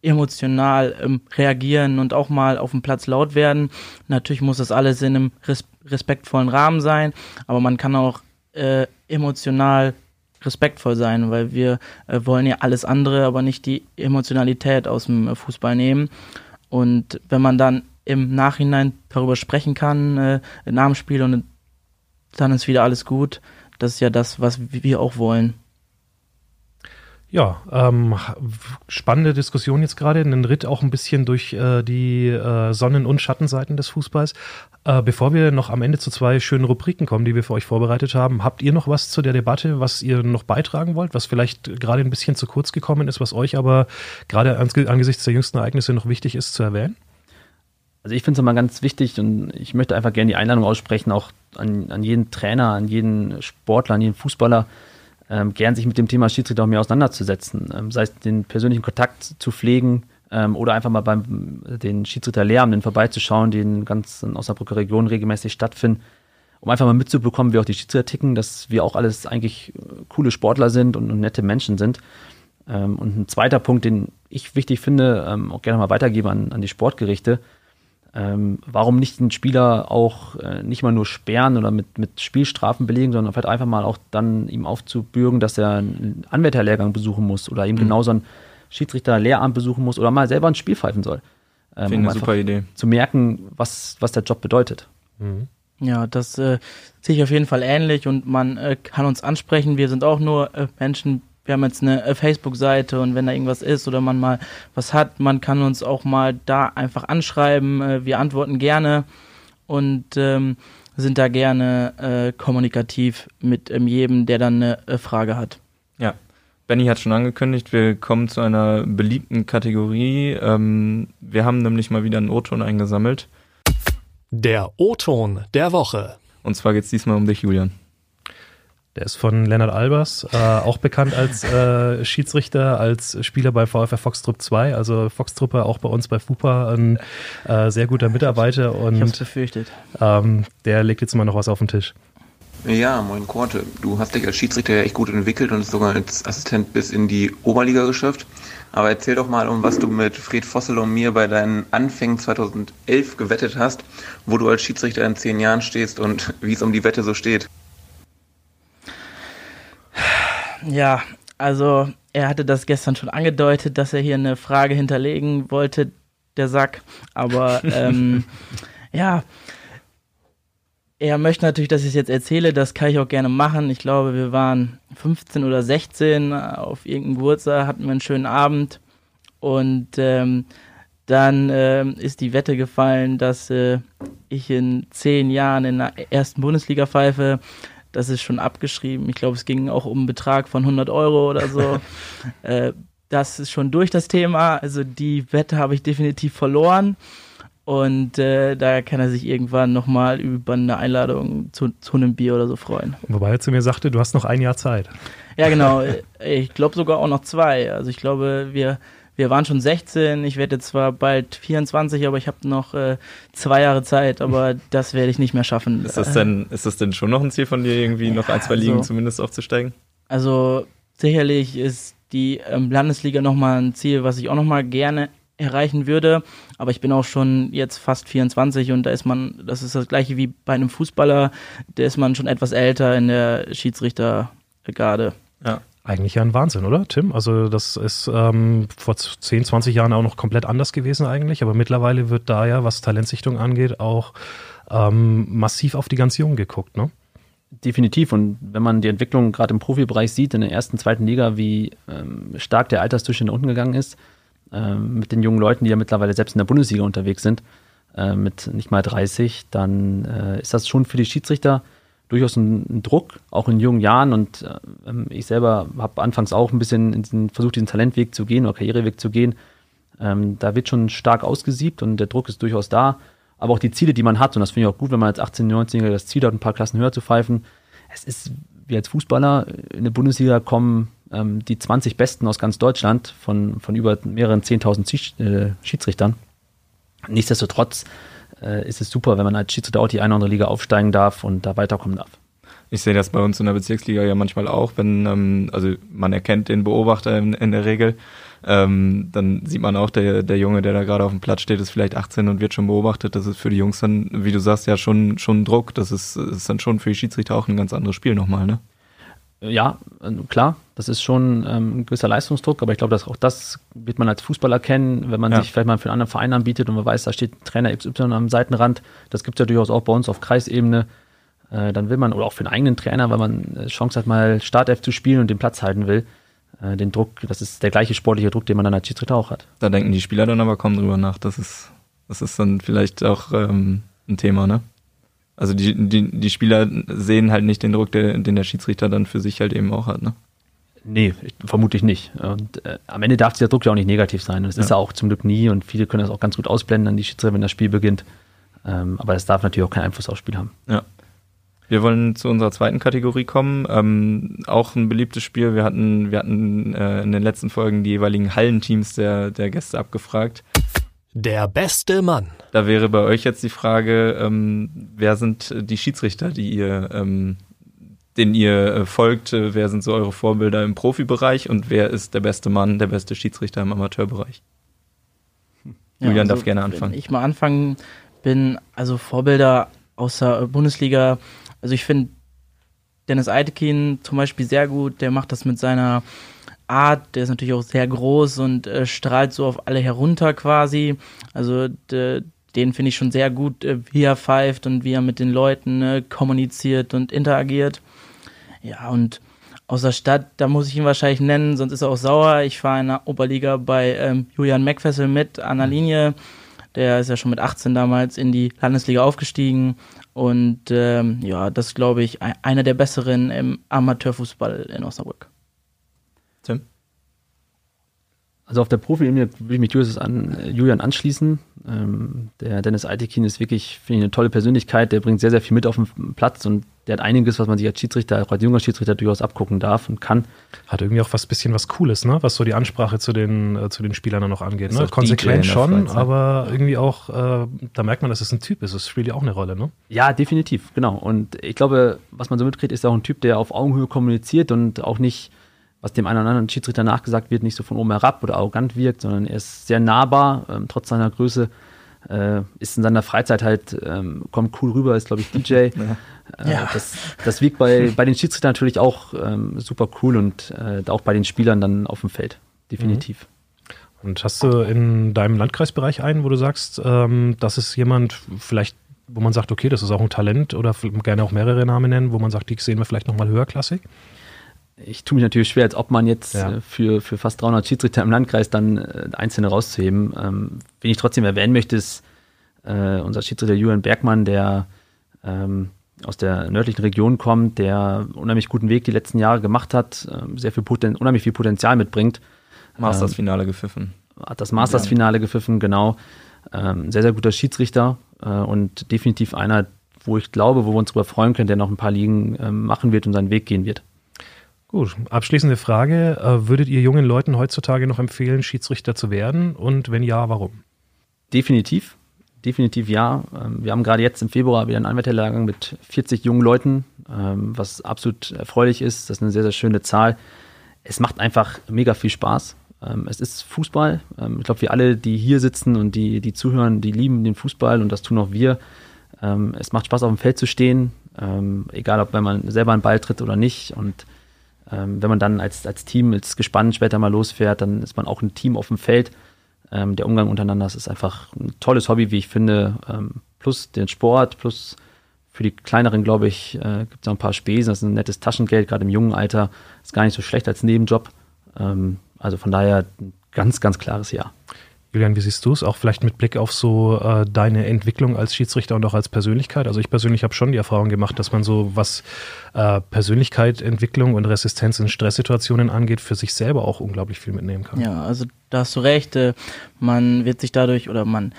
emotional ähm, reagieren und auch mal auf dem Platz laut werden. Natürlich muss das alles in einem res respektvollen Rahmen sein, aber man kann auch äh, emotional respektvoll sein, weil wir äh, wollen ja alles andere, aber nicht die Emotionalität aus dem äh, Fußball nehmen. Und wenn man dann im Nachhinein darüber sprechen kann, äh, nach dem Spiel und dann ist wieder alles gut, das ist ja das, was wir auch wollen. Ja, ähm, spannende Diskussion jetzt gerade, einen Ritt auch ein bisschen durch äh, die äh, Sonnen- und Schattenseiten des Fußballs. Äh, bevor wir noch am Ende zu zwei schönen Rubriken kommen, die wir für euch vorbereitet haben, habt ihr noch was zu der Debatte, was ihr noch beitragen wollt, was vielleicht gerade ein bisschen zu kurz gekommen ist, was euch aber gerade angesichts der jüngsten Ereignisse noch wichtig ist zu erwähnen? Also ich finde es immer ganz wichtig und ich möchte einfach gerne die Einladung aussprechen, auch an, an jeden Trainer, an jeden Sportler, an jeden Fußballer, ähm, gern sich mit dem Thema Schiedsrichter auch mehr auseinanderzusetzen. Ähm, sei es den persönlichen Kontakt zu pflegen ähm, oder einfach mal beim den Schiedsrichterlehramten vorbeizuschauen, die in ganz in Osnabrücker Region regelmäßig stattfinden, um einfach mal mitzubekommen, wie auch die Schiedsrichter ticken, dass wir auch alles eigentlich äh, coole Sportler sind und, und nette Menschen sind. Ähm, und ein zweiter Punkt, den ich wichtig finde, ähm, auch gerne mal weitergeben an, an die Sportgerichte, ähm, warum nicht einen Spieler auch äh, nicht mal nur sperren oder mit, mit Spielstrafen belegen, sondern vielleicht einfach mal auch dann ihm aufzubürgen, dass er einen Anwärterlehrgang besuchen muss oder ihm mhm. genauso einen Schiedsrichterlehramt besuchen muss oder mal selber ein Spiel pfeifen soll. Ähm, Finde um eine super Idee. Zu merken, was, was der Job bedeutet. Mhm. Ja, das äh, sehe ich auf jeden Fall ähnlich und man äh, kann uns ansprechen. Wir sind auch nur äh, Menschen, wir haben jetzt eine äh, Facebook-Seite und wenn da irgendwas ist oder man mal was hat, man kann uns auch mal da einfach anschreiben. Äh, wir antworten gerne und ähm, sind da gerne äh, kommunikativ mit ähm, jedem, der dann eine äh, Frage hat. Benny hat schon angekündigt, wir kommen zu einer beliebten Kategorie. Ähm, wir haben nämlich mal wieder einen O-Ton eingesammelt. Der O-Ton der Woche. Und zwar geht es diesmal um dich, Julian. Der ist von Lennart Albers, äh, auch bekannt als äh, Schiedsrichter, als Spieler bei VfR Foxtrupp 2, also Foxtruppe auch bei uns bei FUPA, ein äh, sehr guter Mitarbeiter und ich hab's befürchtet. Ähm, der legt jetzt mal noch was auf den Tisch. Ja, moin Korte. Du hast dich als Schiedsrichter ja echt gut entwickelt und sogar als Assistent bis in die Oberliga geschafft. Aber erzähl doch mal, um was du mit Fred Fossel und mir bei deinen Anfängen 2011 gewettet hast, wo du als Schiedsrichter in zehn Jahren stehst und wie es um die Wette so steht. Ja, also er hatte das gestern schon angedeutet, dass er hier eine Frage hinterlegen wollte, der Sack. Aber ähm, ja, er möchte natürlich, dass ich es jetzt erzähle. Das kann ich auch gerne machen. Ich glaube, wir waren 15 oder 16 auf irgendeinem Geburtstag, hatten wir einen schönen Abend und ähm, dann äh, ist die Wette gefallen, dass äh, ich in zehn Jahren in der ersten Bundesliga pfeife das ist schon abgeschrieben. Ich glaube, es ging auch um einen Betrag von 100 Euro oder so. äh, das ist schon durch das Thema. Also die Wette habe ich definitiv verloren. Und äh, da kann er sich irgendwann nochmal über eine Einladung zu, zu einem Bier oder so freuen. Wobei er zu mir sagte, du hast noch ein Jahr Zeit. Ja, genau. ich glaube sogar auch noch zwei. Also ich glaube, wir wir waren schon 16, ich werde zwar bald 24, aber ich habe noch äh, zwei Jahre Zeit, aber das werde ich nicht mehr schaffen. Ist das denn, ist das denn schon noch ein Ziel von dir, irgendwie ja, noch ein, zwei Ligen also, zumindest aufzusteigen? Also sicherlich ist die ähm, Landesliga nochmal ein Ziel, was ich auch nochmal gerne erreichen würde, aber ich bin auch schon jetzt fast 24 und da ist man, das ist das gleiche wie bei einem Fußballer, da ist man schon etwas älter in der Schiedsrichter Garde. Ja. Eigentlich ja ein Wahnsinn, oder, Tim? Also das ist ähm, vor 10, 20 Jahren auch noch komplett anders gewesen eigentlich, aber mittlerweile wird da ja, was Talentsichtung angeht, auch ähm, massiv auf die ganz Jungen geguckt, ne? Definitiv. Und wenn man die Entwicklung gerade im Profibereich sieht, in der ersten, zweiten Liga, wie ähm, stark der Altersdurchschnitt unten gegangen ist, ähm, mit den jungen Leuten, die ja mittlerweile selbst in der Bundesliga unterwegs sind, äh, mit nicht mal 30, dann äh, ist das schon für die Schiedsrichter durchaus ein, ein Druck, auch in jungen Jahren. Und äh, ich selber habe anfangs auch ein bisschen diesen, versucht, diesen Talentweg zu gehen oder Karriereweg zu gehen. Ähm, da wird schon stark ausgesiebt und der Druck ist durchaus da. Aber auch die Ziele, die man hat, und das finde ich auch gut, wenn man als 18-, 19-Jähriger das Ziel hat, ein paar Klassen höher zu pfeifen. Es ist wie als Fußballer in der Bundesliga kommen ähm, die 20 Besten aus ganz Deutschland von, von über mehreren 10.000 Schiedsrichtern. Nichtsdestotrotz äh, ist es super, wenn man als Schiedsrichter auch die eine oder andere Liga aufsteigen darf und da weiterkommen darf. Ich sehe das bei uns in der Bezirksliga ja manchmal auch, wenn, ähm, also man erkennt den Beobachter in, in der Regel, ähm, dann sieht man auch, der, der Junge, der da gerade auf dem Platz steht, ist vielleicht 18 und wird schon beobachtet. Das ist für die Jungs dann, wie du sagst, ja schon, schon Druck. Das ist, ist dann schon für die Schiedsrichter auch ein ganz anderes Spiel nochmal, ne? Ja, äh, klar, das ist schon ähm, ein gewisser Leistungsdruck, aber ich glaube, dass auch das wird man als Fußballer kennen, wenn man ja. sich vielleicht mal für einen anderen Verein anbietet und man weiß, da steht Trainer XY am Seitenrand. Das gibt es ja durchaus auch bei uns auf Kreisebene. Äh, dann will man, oder auch für einen eigenen Trainer, weil man äh, Chance hat, mal Startelf zu spielen und den Platz halten will. Äh, den Druck, das ist der gleiche sportliche Druck, den man dann als Schiedsrichter auch hat. Da denken die Spieler dann aber kaum drüber nach. Das ist, das ist dann vielleicht auch ähm, ein Thema, ne? Also die, die, die Spieler sehen halt nicht den Druck, der, den der Schiedsrichter dann für sich halt eben auch hat, ne? Nee, vermutlich nicht. Und äh, am Ende darf dieser Druck ja auch nicht negativ sein. das ja. ist er auch zum Glück nie und viele können das auch ganz gut ausblenden an die Schiedsrichter, wenn das Spiel beginnt. Ähm, aber das darf natürlich auch keinen Einfluss aufs Spiel haben. Ja. Wir wollen zu unserer zweiten Kategorie kommen. Ähm, auch ein beliebtes Spiel. Wir hatten, wir hatten äh, in den letzten Folgen die jeweiligen Hallenteams der, der Gäste abgefragt. Der beste Mann. Da wäre bei euch jetzt die Frage, ähm, wer sind die Schiedsrichter, die ihr, ähm, denen ihr äh, folgt? Wer sind so eure Vorbilder im Profibereich und wer ist der beste Mann, der beste Schiedsrichter im Amateurbereich? Ja, Julian also, darf gerne anfangen. Wenn ich mal anfangen bin, also Vorbilder aus der Bundesliga, also ich finde Dennis Eitekin zum Beispiel sehr gut, der macht das mit seiner Art, der ist natürlich auch sehr groß und äh, strahlt so auf alle herunter quasi. Also de, den finde ich schon sehr gut, äh, wie er pfeift und wie er mit den Leuten äh, kommuniziert und interagiert. Ja, und aus der Stadt, da muss ich ihn wahrscheinlich nennen, sonst ist er auch sauer. Ich fahre in der Oberliga bei ähm, Julian Meckfessel mit an der Linie. Der ist ja schon mit 18 damals in die Landesliga aufgestiegen. Und ähm, ja, das ist, glaube ich, einer der besseren im Amateurfußball in Osnabrück. Tim? Also auf der Profi-Ebene würde ich mich durchaus an äh, Julian anschließen. Ähm, der Dennis Altekin ist wirklich, finde ich, eine tolle Persönlichkeit. Der bringt sehr, sehr viel mit auf den Platz und der hat einiges, was man sich als Schiedsrichter, auch als junger Schiedsrichter durchaus abgucken darf und kann. Hat irgendwie auch was bisschen was Cooles, ne? Was so die Ansprache zu den, äh, zu den Spielern dann noch angeht. Ne? Konsequent schon, aber irgendwie auch, äh, da merkt man, dass es ein Typ ist. Das spielt ja auch eine Rolle, ne? Ja, definitiv, genau. Und ich glaube, was man so mitkriegt, ist auch ein Typ, der auf Augenhöhe kommuniziert und auch nicht was dem einen oder anderen Schiedsrichter nachgesagt wird, nicht so von oben herab oder arrogant wirkt, sondern er ist sehr nahbar, ähm, trotz seiner Größe. Äh, ist in seiner Freizeit halt, ähm, kommt cool rüber, ist glaube ich DJ. ja. Äh, ja. Das, das wirkt bei, bei den Schiedsrichtern natürlich auch ähm, super cool und äh, auch bei den Spielern dann auf dem Feld, definitiv. Mhm. Und hast du in deinem Landkreisbereich einen, wo du sagst, ähm, das ist jemand, vielleicht, wo man sagt, okay, das ist auch ein Talent oder gerne auch mehrere Namen nennen, wo man sagt, die sehen wir vielleicht nochmal höherklassig? Ich tue mich natürlich schwer, als ob man jetzt ja. äh, für, für fast 300 Schiedsrichter im Landkreis dann äh, einzelne rauszuheben. Ähm, wen ich trotzdem erwähnen möchte, ist äh, unser Schiedsrichter Julian Bergmann, der ähm, aus der nördlichen Region kommt, der unheimlich guten Weg die letzten Jahre gemacht hat, äh, sehr viel Poten unheimlich viel Potenzial mitbringt. Masters-Finale ähm, gepfiffen. Hat das Masters-Finale gepfiffen, genau. Ähm, sehr, sehr guter Schiedsrichter äh, und definitiv einer, wo ich glaube, wo wir uns darüber freuen können, der noch ein paar Ligen ähm, machen wird und seinen Weg gehen wird. Gut, abschließende Frage. Äh, würdet ihr jungen Leuten heutzutage noch empfehlen, Schiedsrichter zu werden? Und wenn ja, warum? Definitiv. Definitiv ja. Ähm, wir haben gerade jetzt im Februar wieder einen Anwärterlehrgang mit 40 jungen Leuten, ähm, was absolut erfreulich ist. Das ist eine sehr, sehr schöne Zahl. Es macht einfach mega viel Spaß. Ähm, es ist Fußball. Ich glaube, wir alle, die hier sitzen und die, die zuhören, die lieben den Fußball und das tun auch wir. Es macht Spaß, auf dem Feld zu stehen, egal ob wenn man selber einen Ball tritt oder nicht. Und wenn man dann als, als Team, als Gespann später mal losfährt, dann ist man auch ein Team auf dem Feld. Ähm, der Umgang untereinander, ist einfach ein tolles Hobby, wie ich finde. Ähm, plus den Sport, plus für die kleineren, glaube ich, äh, gibt es noch ein paar Spesen. Das ist ein nettes Taschengeld, gerade im jungen Alter. Ist gar nicht so schlecht als Nebenjob. Ähm, also von daher ein ganz, ganz klares Ja. Julian, wie siehst du es? Auch vielleicht mit Blick auf so äh, deine Entwicklung als Schiedsrichter und auch als Persönlichkeit. Also ich persönlich habe schon die Erfahrung gemacht, dass man so, was äh, Persönlichkeit, Entwicklung und Resistenz in Stresssituationen angeht, für sich selber auch unglaublich viel mitnehmen kann. Ja, also da hast du recht. Äh, man wird sich dadurch oder man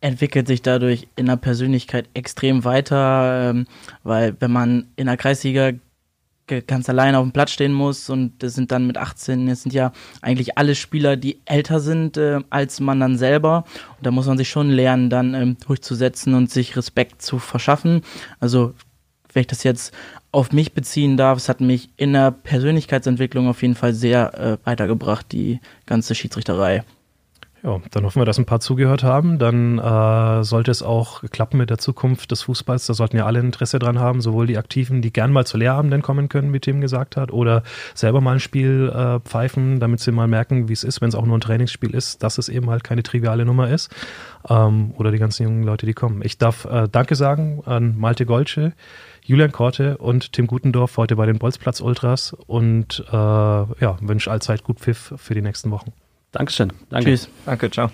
entwickelt sich dadurch in der Persönlichkeit extrem weiter, ähm, weil wenn man in der Kreisliga ganz alleine auf dem Platz stehen muss und das sind dann mit 18, es sind ja eigentlich alle Spieler, die älter sind äh, als man dann selber und da muss man sich schon lernen, dann ähm, durchzusetzen und sich Respekt zu verschaffen. Also wenn ich das jetzt auf mich beziehen darf, es hat mich in der Persönlichkeitsentwicklung auf jeden Fall sehr äh, weitergebracht, die ganze Schiedsrichterei. Ja, dann hoffen wir, dass ein paar zugehört haben. Dann äh, sollte es auch klappen mit der Zukunft des Fußballs. Da sollten ja alle Interesse dran haben, sowohl die Aktiven, die gern mal zu Lehrabenden kommen können, wie Tim gesagt hat, oder selber mal ein Spiel äh, pfeifen, damit sie mal merken, wie es ist, wenn es auch nur ein Trainingsspiel ist, dass es eben halt keine triviale Nummer ist. Ähm, oder die ganzen jungen Leute, die kommen. Ich darf äh, Danke sagen an Malte Golsche, Julian Korte und Tim Gutendorf heute bei den Bolzplatz Ultras und äh, ja, wünsche allzeit gut Pfiff für die nächsten Wochen. Dankeschön. Danke. Tschüss. Danke, ciao.